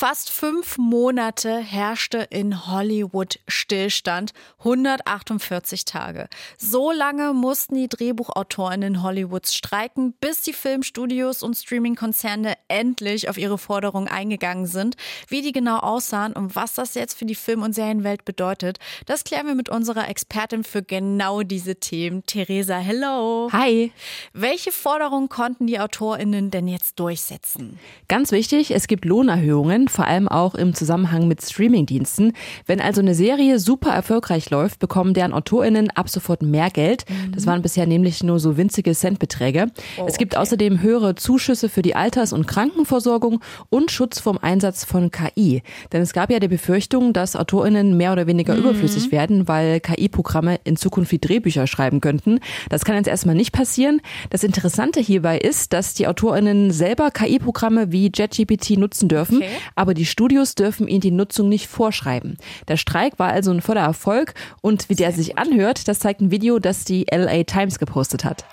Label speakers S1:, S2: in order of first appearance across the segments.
S1: Fast fünf Monate herrschte in Hollywood Stillstand, 148 Tage. So lange mussten die Drehbuchautorinnen Hollywoods streiken, bis die Filmstudios und Streamingkonzerne endlich auf ihre Forderungen eingegangen sind. Wie die genau aussahen und was das jetzt für die Film- und Serienwelt bedeutet, das klären wir mit unserer Expertin für genau diese Themen, Theresa. Hello.
S2: Hi.
S1: Welche Forderungen konnten die AutorInnen denn jetzt durchsetzen?
S2: Ganz wichtig, es gibt Lohnerhöhungen, vor allem auch im Zusammenhang mit Streamingdiensten. Wenn also eine Serie super erfolgreich läuft, bekommen deren AutorInnen ab sofort mehr Geld. Mhm. Das waren bisher nämlich nur so winzige Centbeträge. Oh, es gibt okay. außerdem höhere Zuschüsse für die Alters- und Krankenversorgung und Schutz vom Einsatz von KI. Denn es gab ja die Befürchtung, dass AutorInnen mehr oder weniger mhm. überflüssig werden, weil KI-Programme in Zukunft die Drehbücher schreiben könnten. Das kann jetzt erstmal nicht passieren. Das Interessante hierbei ist, dass die AutorInnen selber KI-Programme wie JetGPT nutzen dürfen, okay. Aber die Studios dürfen ihnen die Nutzung nicht vorschreiben. Der Streik war also ein voller Erfolg und wie der sich anhört, das zeigt ein Video, das die LA Times gepostet hat.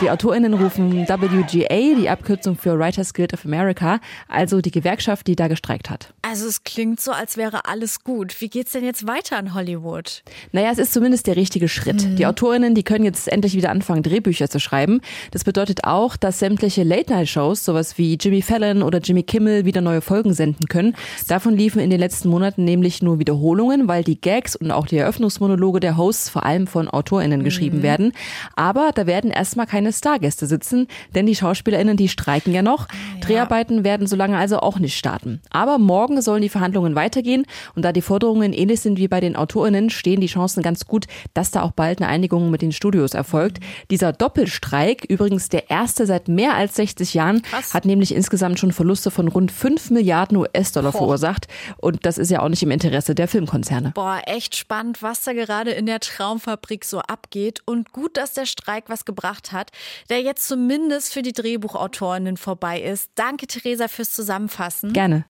S2: Die AutorInnen rufen WGA, die Abkürzung für Writers Guild of America, also die Gewerkschaft, die da gestreikt hat.
S1: Also es klingt so, als wäre alles gut. Wie geht's denn jetzt weiter in Hollywood?
S2: Naja, es ist zumindest der richtige Schritt. Mhm. Die AutorInnen, die können jetzt endlich wieder anfangen, Drehbücher zu schreiben. Das bedeutet auch, dass sämtliche Late-Night-Shows, sowas wie Jimmy Fallon oder Jimmy Kimmel, wieder neue Folgen senden können. Davon liefen in den letzten Monaten nämlich nur Wiederholungen, weil die Gags und auch die Eröffnungsmonologe der Hosts vor allem von AutorInnen mhm. geschrieben werden. Aber da werden erstmal keine Stargäste sitzen, denn die SchauspielerInnen, die streiken ja noch. Ah, ja. Dreharbeiten werden so lange also auch nicht starten. Aber morgen sollen die Verhandlungen weitergehen und da die Forderungen ähnlich sind wie bei den AutorInnen, stehen die Chancen ganz gut, dass da auch bald eine Einigung mit den Studios erfolgt. Dieser Doppelstreik, übrigens der erste seit mehr als 60 Jahren, Krass. hat nämlich insgesamt schon Verluste von rund 5 Milliarden US-Dollar verursacht. Und das ist ja auch nicht im Interesse der Filmkonzerne.
S1: Boah, echt spannend, was da gerade in der Traumfabrik so abgeht. Und gut, dass der Streik was gebracht hat der jetzt zumindest für die Drehbuchautorinnen vorbei ist. Danke, Theresa, fürs Zusammenfassen.
S2: Gerne.